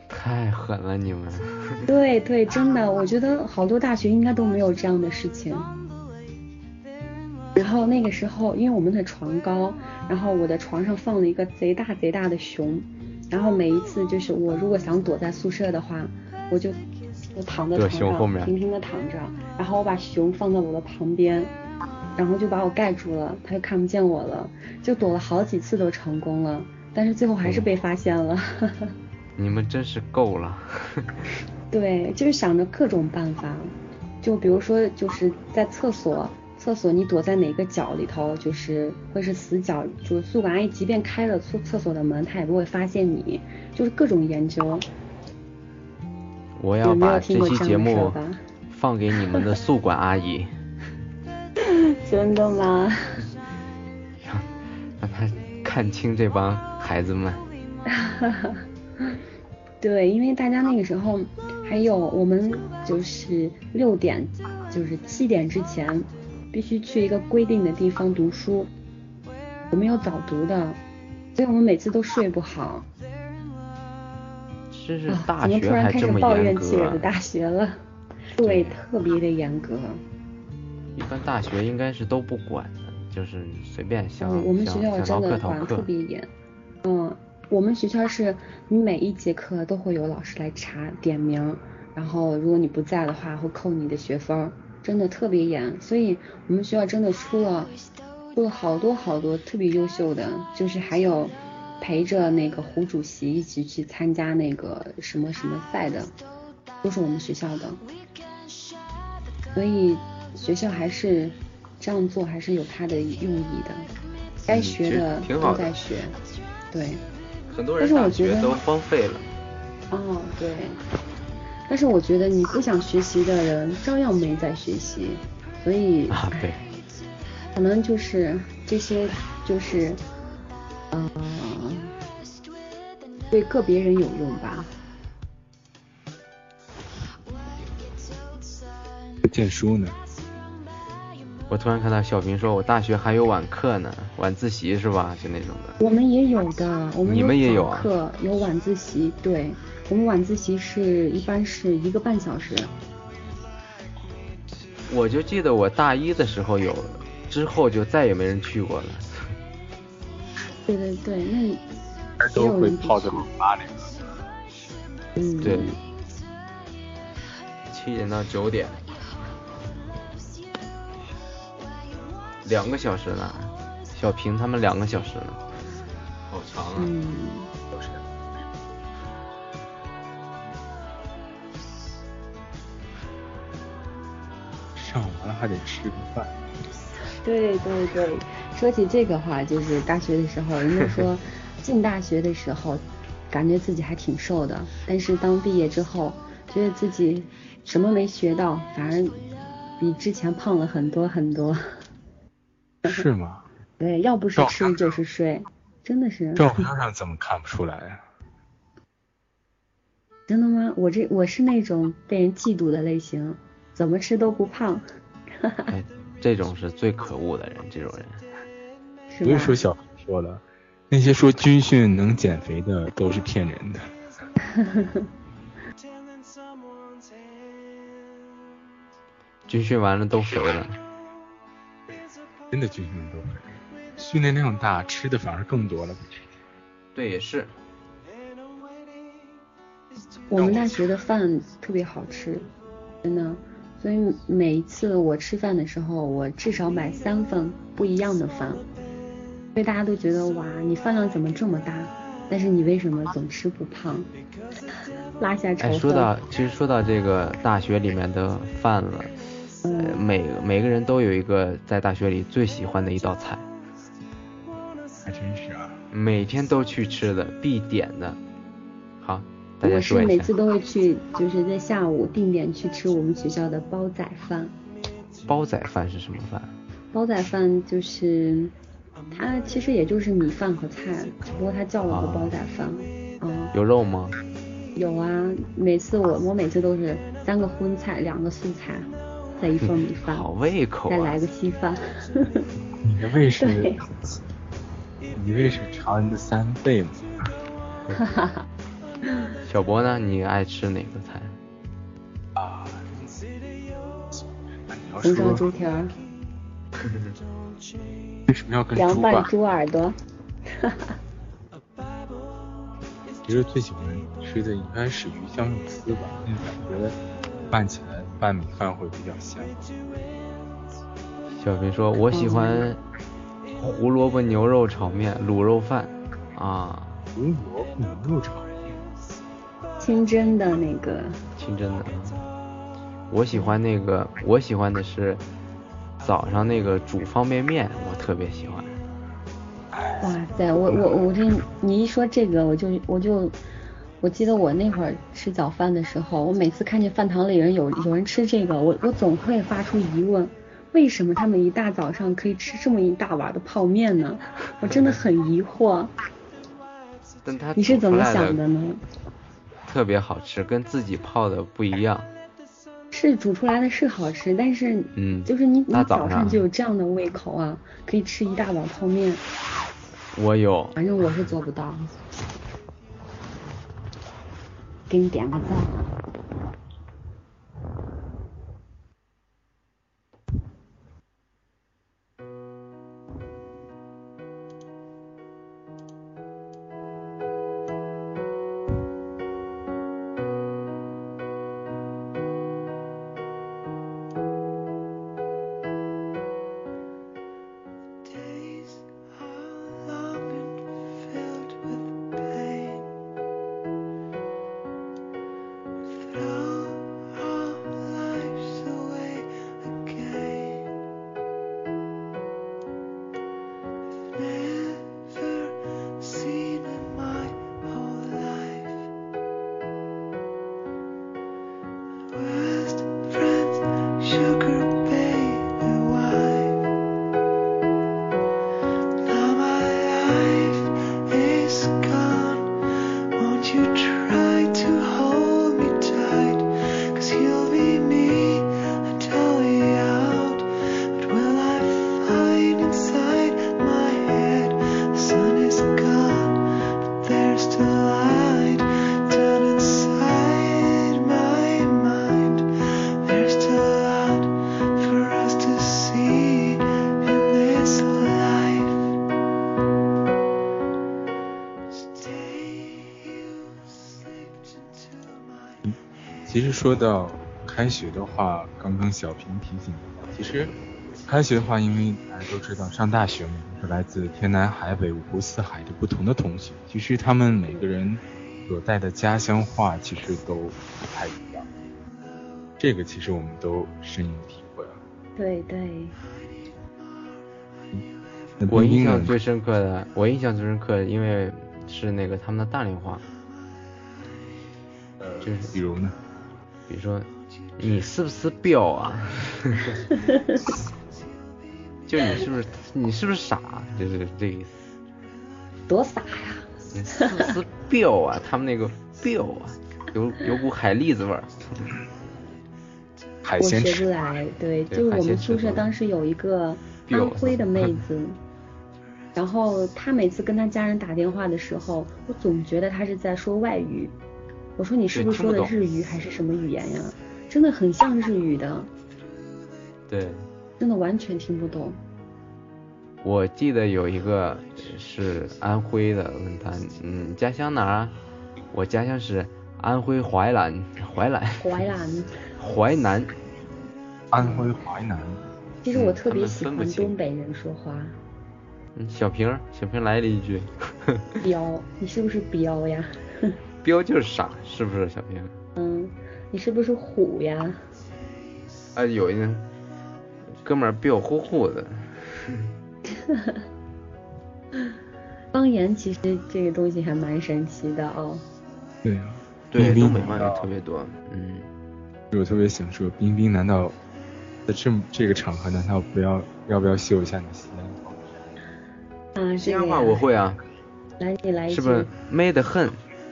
Speaker 3: 太狠了你们。
Speaker 4: 对对，真的，我觉得好多大学应该都没有这样的事情。然后那个时候，因为我们的床高，然后我的床上放了一个贼大贼大的熊，然后每一次就是我如果想躲在宿舍的话，我就我躺在
Speaker 3: 躲
Speaker 4: 床上
Speaker 3: 熊后面
Speaker 4: 平平的躺着，然后我把熊放在我的旁边，然后就把我盖住了，它就看不见我了，就躲了好几次都成功了，但是最后还是被发现了。
Speaker 3: 你们真是够了。
Speaker 4: 对，就是想着各种办法，就比如说就是在厕所，厕所你躲在哪个角里头，就是会是死角，就是宿管阿姨即便开了厕厕所的门，她也不会发现你，就是各种研究。
Speaker 3: 我要把这期节目放给你们的宿管 阿姨，
Speaker 4: 真的吗？
Speaker 3: 让他看清这帮孩子们。
Speaker 4: 对，因为大家那个时候还有我们就是六点，就是七点之前必须去一个规定的地方读书，我们有早读的，所以我们每次都睡不好。
Speaker 3: 这是
Speaker 4: 啊，
Speaker 3: 大学还这
Speaker 4: 开始抱
Speaker 3: 么严格啊
Speaker 4: 怨起我的？大学了？对，特别的严格。
Speaker 3: 一般大学应该是都不管的，就是随便想
Speaker 4: 嗯，我们学校真的。管得特别严。嗯，我们学校是你每一节课都会有老师来查点名，然后如果你不在的话会扣你的学分，真的特别严。所以我们学校真的出了出了好多好多特别优秀的，就是还有陪着那个胡主席一起去参加那个什么什么赛的，都是我们学校的。所以学校还是这样做，还是有它的用意的。该学的都在学，对，
Speaker 3: 很多
Speaker 4: 但
Speaker 3: 人大
Speaker 4: 是我觉得
Speaker 3: 学都荒废了。
Speaker 4: 哦对。但是我觉得你不想学习的人，照样没在学习，所以
Speaker 3: 啊，对，
Speaker 4: 可能就是这些就是，呃，对个别人有用吧。
Speaker 1: 见书呢？
Speaker 3: 我突然看到小平说，我大学还有晚课呢，晚自习是吧？就那种的。
Speaker 4: 我们也有的，我们
Speaker 3: 你们也有
Speaker 4: 早
Speaker 3: 啊
Speaker 4: 课有晚自习，对，我们晚自习是一般是一个半小时。
Speaker 3: 我就记得我大一的时候有，之后就再也没人去过了。
Speaker 4: 对对对，那也
Speaker 1: 都会泡在
Speaker 4: 去
Speaker 1: 网吧里。
Speaker 4: 嗯，
Speaker 3: 对，七点到九点，两个小时呢。小平他们两个小时呢，好长啊。
Speaker 4: 嗯，
Speaker 1: 上完了还得吃个饭。
Speaker 4: 对对对，说起这个话，就是大学的时候，人家说 进大学的时候，感觉自己还挺瘦的，但是当毕业之后，觉得自己什么没学到，反而比之前胖了很多很多。
Speaker 1: 是吗？
Speaker 4: 对，要不是吃就是睡，真的是。
Speaker 1: 照片上怎么看不出来啊？
Speaker 4: 真的吗？我这我是那种被人嫉妒的类型，怎么吃都不胖，
Speaker 3: 哎，这种是最可恶的人，这种人。
Speaker 4: 是？
Speaker 1: 不是说小红说了，那些说军训能减肥的都是骗人的。
Speaker 3: 军训完了都肥了，
Speaker 1: 真的军训都肥，训练量大，吃的反而更多了。
Speaker 3: 对，也是。
Speaker 4: 我们大学的饭特别好吃，真的，所以每一次我吃饭的时候，我至少买三份不一样的饭，所以大家都觉得哇，你饭量怎么这么大？但是你为什么总吃不胖？拉下仇
Speaker 3: 哎，说到其实说到这个大学里面的饭了，呃，
Speaker 4: 嗯
Speaker 3: 每每个人都有一个在大学里最喜欢的一道菜，
Speaker 1: 还真是啊，
Speaker 3: 每天都去吃的必点的。好，大家
Speaker 4: 我
Speaker 3: 说一下
Speaker 4: 是每次。都会去，就是在下午定点去吃我们学校的煲仔饭。
Speaker 3: 煲仔饭是什么饭？
Speaker 4: 煲仔饭就是它其实也就是米饭和菜，只不过它叫了个煲仔饭。嗯，
Speaker 3: 有肉吗？
Speaker 4: 有啊，每次我我每次都是三个荤菜，两个素菜，再一份米饭，
Speaker 3: 好胃口啊
Speaker 4: 再来！个稀饭。
Speaker 1: 你的胃是
Speaker 4: 对，
Speaker 1: 你胃是常人的三倍吗？
Speaker 4: 哈哈哈。
Speaker 3: 小博呢？你爱吃哪个菜？
Speaker 1: 啊，那你要
Speaker 4: 红烧猪
Speaker 1: 说
Speaker 4: 蹄儿，
Speaker 1: 为什么要跟
Speaker 4: 凉拌
Speaker 1: 猪
Speaker 4: 耳朵。
Speaker 1: 其实最喜欢吃的应该是鱼香肉丝吧，那感觉拌起来拌米饭会比较香。
Speaker 3: 小平说：“我喜欢胡萝卜牛肉炒面、卤肉饭啊，
Speaker 1: 胡萝卜牛肉炒面，
Speaker 4: 清蒸的那个，
Speaker 3: 清蒸的。我喜欢那个，我喜欢的是早上那个煮方便面，我特别喜欢。
Speaker 4: 哇塞，我我我这你一说这个，我就我就我记得我那会儿吃早饭的时候，我每次看见饭堂里人有有人吃这个，我我总会发出疑问，为什么他们一大早上可以吃这么一大碗的泡面呢？我真的很疑惑。你是怎么想的呢？
Speaker 3: 特别好吃，跟自己泡的不一样。
Speaker 4: 是煮出来的是好吃，但是
Speaker 3: 嗯
Speaker 4: 就是你你
Speaker 3: 早上
Speaker 4: 就有这样的胃口啊，可以吃一大碗泡面，
Speaker 3: 我有，
Speaker 4: 反正我是做不到。给你点个赞
Speaker 1: 实说到开学的话，刚刚小平提醒我，其实开学的话，因为大家都知道上大学嘛，是来自天南海北、五湖四海的不同的同学，其实他们每个人所带的家乡话其实都不太一样，这个其实我们都深有体会啊。
Speaker 4: 对对，
Speaker 3: 我印象最深刻的，我印象最深刻的，因为是那个他们的大连话，
Speaker 1: 呃，
Speaker 3: 就是
Speaker 1: 比如呢？
Speaker 3: 比如说你是不是彪啊？就你是不是你是不是傻？就是这意思。
Speaker 4: 多傻呀！
Speaker 3: 你是不是彪啊？他们那个彪啊，有有股海蛎子味儿。
Speaker 4: 我学不
Speaker 1: 海鲜吃，
Speaker 4: 来，对，
Speaker 3: 对
Speaker 4: 就是我们宿舍当时有一个安徽的妹子，然后她每次跟她家人打电话的时候，我总觉得她是在说外语。我说你是不是说的日语还是什么语言呀？真的很像日语的，
Speaker 3: 对，
Speaker 4: 真的完全听不懂。
Speaker 3: 我记得有一个是安徽的，问他，嗯，家乡哪儿啊？我家乡是安徽淮南，淮南，
Speaker 4: 淮南，
Speaker 3: 淮南。
Speaker 1: 安徽淮南，
Speaker 4: 其实我特别喜欢东北人说话。
Speaker 3: 嗯，小平儿，小平儿来了一句，
Speaker 4: 彪，你是不是彪呀？
Speaker 3: 彪就是傻，是不是小平？
Speaker 4: 嗯，你是不是虎呀？
Speaker 3: 啊，有一个哥们儿彪呼呼的，
Speaker 4: 方言其实这个东西还蛮神奇的哦。
Speaker 1: 对啊，
Speaker 3: 对，东北话
Speaker 1: 难道
Speaker 3: 也特别多，嗯，
Speaker 1: 我特别想说，冰冰难道在这么这个场合，难道不要要不要秀一下你的西安话？
Speaker 4: 啊，这个
Speaker 3: 西安话
Speaker 4: 呀
Speaker 3: 我会啊，
Speaker 4: 来，你来一句。
Speaker 3: 是不是美得很？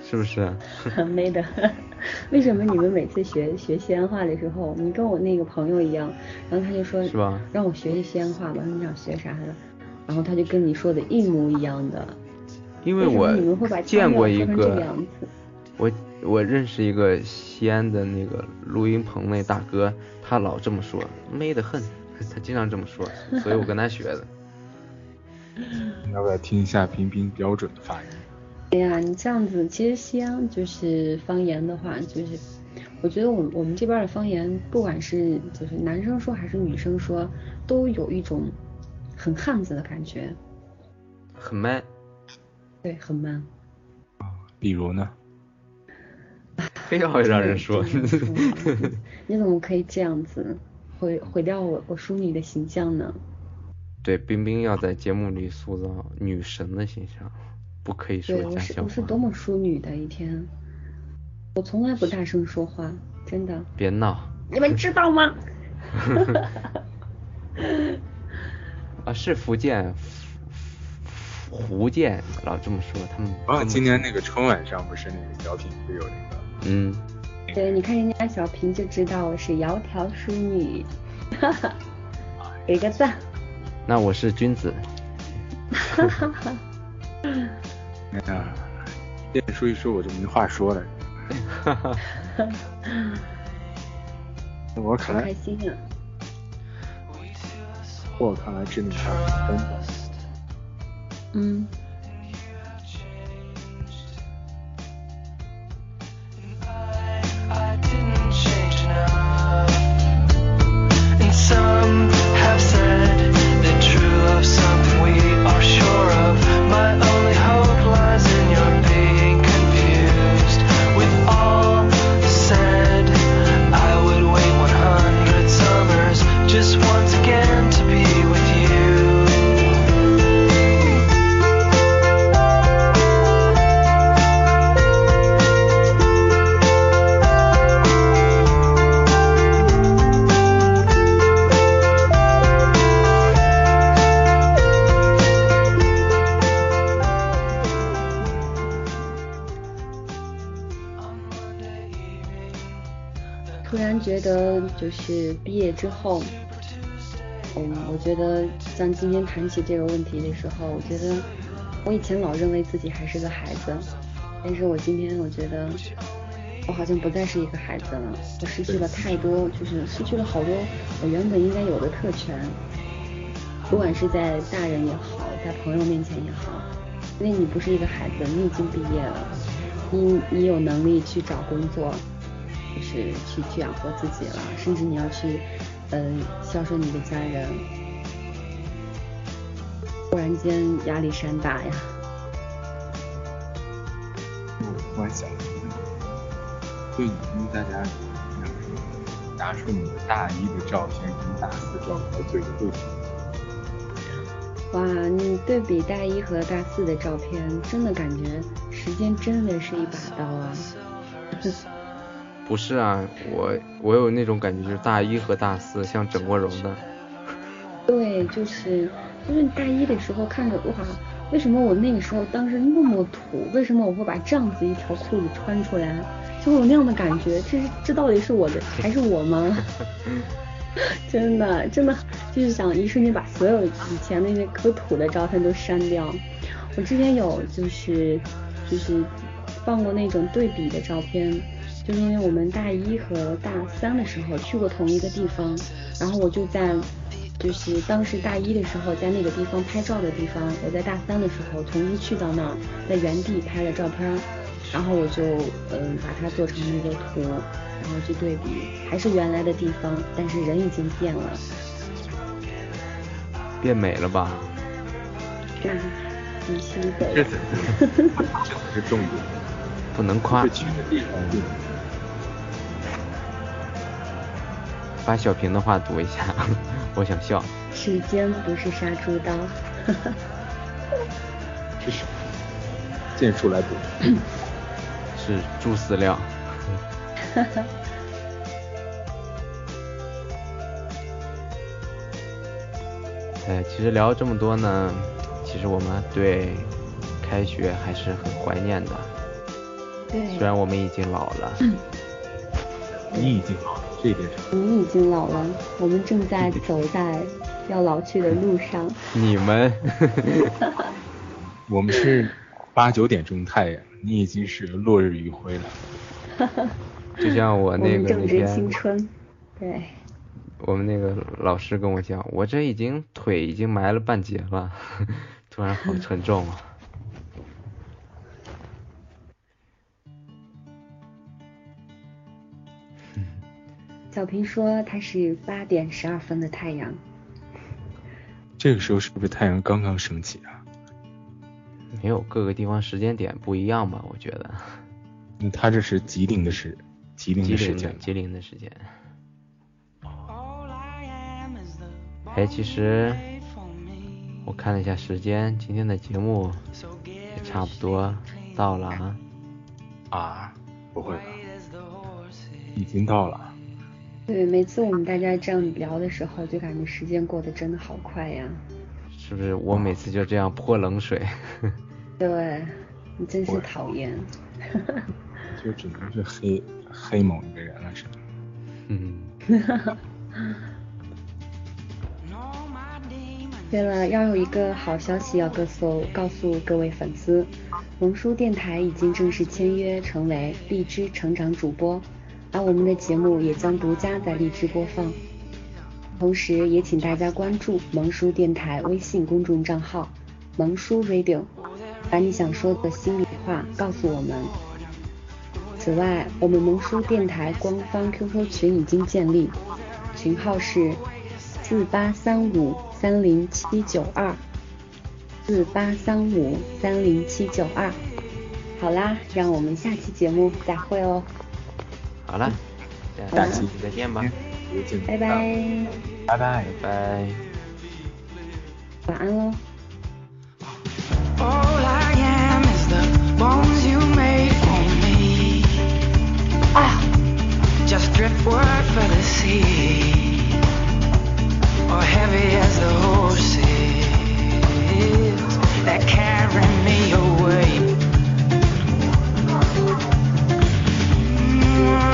Speaker 3: 是不是？
Speaker 4: 没的。为什么你们每次学学西安话的时候，你跟我那个朋友一样，然后他就说
Speaker 3: 是吧
Speaker 4: 让我学学西安话吧，你想学啥的，然后他就跟你说的一模一样的。
Speaker 3: 因为我
Speaker 4: 你们会把
Speaker 3: 见过一个，我我认识一个西安的那个录音棚那大哥，他老这么说，美得很，他经常这么说，所以我跟他学的。
Speaker 1: 要不要听一下冰冰标准的发音？
Speaker 4: 哎呀，你这样子，其实西安就是方言的话，就是我觉得我们我们这边的方言，不管是就是男生说还是女生说，都有一种很汉子的感觉，
Speaker 3: 很 man。
Speaker 4: 对，很 man。
Speaker 1: 比如呢？
Speaker 3: 非要让人说
Speaker 4: 你怎么可以这样子毁毁掉我我淑女的形象呢？
Speaker 3: 对，冰冰要在节目里塑造女神的形象，不可以说家乡
Speaker 4: 是我是。多么淑女的一天，我从来不大声说话，真的，
Speaker 3: 别闹
Speaker 4: 你们知道吗？
Speaker 3: 啊！是福建，福福建老这么说，他们
Speaker 1: 啊，今年那个春晚上不是那个小品不有那个？
Speaker 3: 嗯，
Speaker 4: 对，你看人家小平就知道我是窈窕淑女，哈哈，给个赞。
Speaker 3: 那我是君子，
Speaker 1: 哎呀，先说一说我就没话说了。我看来
Speaker 4: 好开，心啊！
Speaker 1: 我看来真的是真的。
Speaker 4: 嗯，之后，嗯，我觉得像今天谈起这个问题的时候，我觉得我以前老认为自己还是个孩子，但是我今天我觉得我好像不再是一个孩子了，我失去了太多，就是失去了好多我原本应该有的特权，不管是在大人也好，在朋友面前也好，因为你不是一个孩子，你已经毕业了，你你有能力去找工作，就是去去养活自己了，甚至你要去，呃，孝顺你的家人。忽然间压力山大呀！
Speaker 1: 我突然想到一个问题，对你们大家两个人拿出你的大一的照片跟大四照片做一个对比。
Speaker 4: 哇，你对比大一和大四的照片，真的感觉时间真的是一把刀啊！
Speaker 3: 不是啊，我我有那种感觉，就是大一和大四像整过容的，
Speaker 4: 对，就是就是大一的时候看着哇，为什么我那个时候当时那么土？为什么我会把这样子一条裤子穿出来？就会有那样的感觉，这是这到底是我的还是我吗？真的真的就是想一瞬间把所有以前那些可土的照片都删掉。我之前有就是就是放过那种对比的照片，就是因为我们大一和大三的时候去过同一个地方，然后我就在就是当时大一的时候在那个地方拍照的地方，我在大三的时候重新去到那儿，在原地拍了照片，然后我就嗯把它做成一个图，然后去对比，还是原来的地方，但是人已经变了。
Speaker 3: 变美了吧？
Speaker 4: 那必须得
Speaker 1: 这才是这才是重点，
Speaker 3: 不能夸
Speaker 1: 是。
Speaker 3: 把小平的话读一下，我想笑。
Speaker 4: 时间不是杀猪刀。
Speaker 1: 这是剑术来读。
Speaker 3: 是猪饲料。哎，其实聊这么多呢，其实我们对开学还是很怀念的。
Speaker 4: 对，
Speaker 3: 虽然我们已经老了，
Speaker 1: 你已经老了，这一点上。
Speaker 4: 你已经老了，我们正在走在要老去的路上。
Speaker 3: 你们
Speaker 1: 我们是八九点钟太阳，你已经是落日余晖了。
Speaker 3: 就像我
Speaker 4: 我
Speaker 3: 那个
Speaker 4: 正值青
Speaker 3: 天，
Speaker 4: 春。对，
Speaker 3: 我们那个老师跟我讲，我这已经腿已经埋了半截了，突然好沉重啊。
Speaker 4: 小平说他是八点十二分的太阳。
Speaker 1: 这个时候是不是太阳刚刚升起啊？
Speaker 3: 没有，各个地方时间点不一样吧？我觉得。
Speaker 1: 嗯，他这是吉林的时，吉林
Speaker 3: 的
Speaker 1: 的时间。
Speaker 3: 吉林的时间。哎，其实我看了一下时间，今天的节目也差不多到了啊。
Speaker 1: 啊，不会吧？已经到了。
Speaker 4: 对，每次我们大家这样聊的时候，就感觉时间过得真的好快呀。
Speaker 3: 是不是我每次就这样泼冷水？
Speaker 4: 对，你真是讨厌。
Speaker 1: 就只能是黑黑某一个人了，是吧？
Speaker 3: 嗯，
Speaker 4: 对了，要有一个好消息要告诉告诉各位粉丝，龙叔电台已经正式签约成为荔枝成长主播，而我们的节目也将独家在荔枝播放。同时，也请大家关注萌叔电台微信公众账号“萌叔 Radio”，把你想说的心里话告诉我们。此外，我们萌叔电台官方 QQ 群已经建立，群号是四八三五三零七九二，四八三五三零七九二。好啦，让我们下期节目再会哦，
Speaker 3: 好了，
Speaker 1: 下期
Speaker 3: 再见吧，
Speaker 4: 拜拜，
Speaker 1: 拜拜，
Speaker 3: 拜拜，
Speaker 4: 晚安喽。
Speaker 6: just driftwood for the sea, or heavy as the horses that carry me away. Mm. -hmm.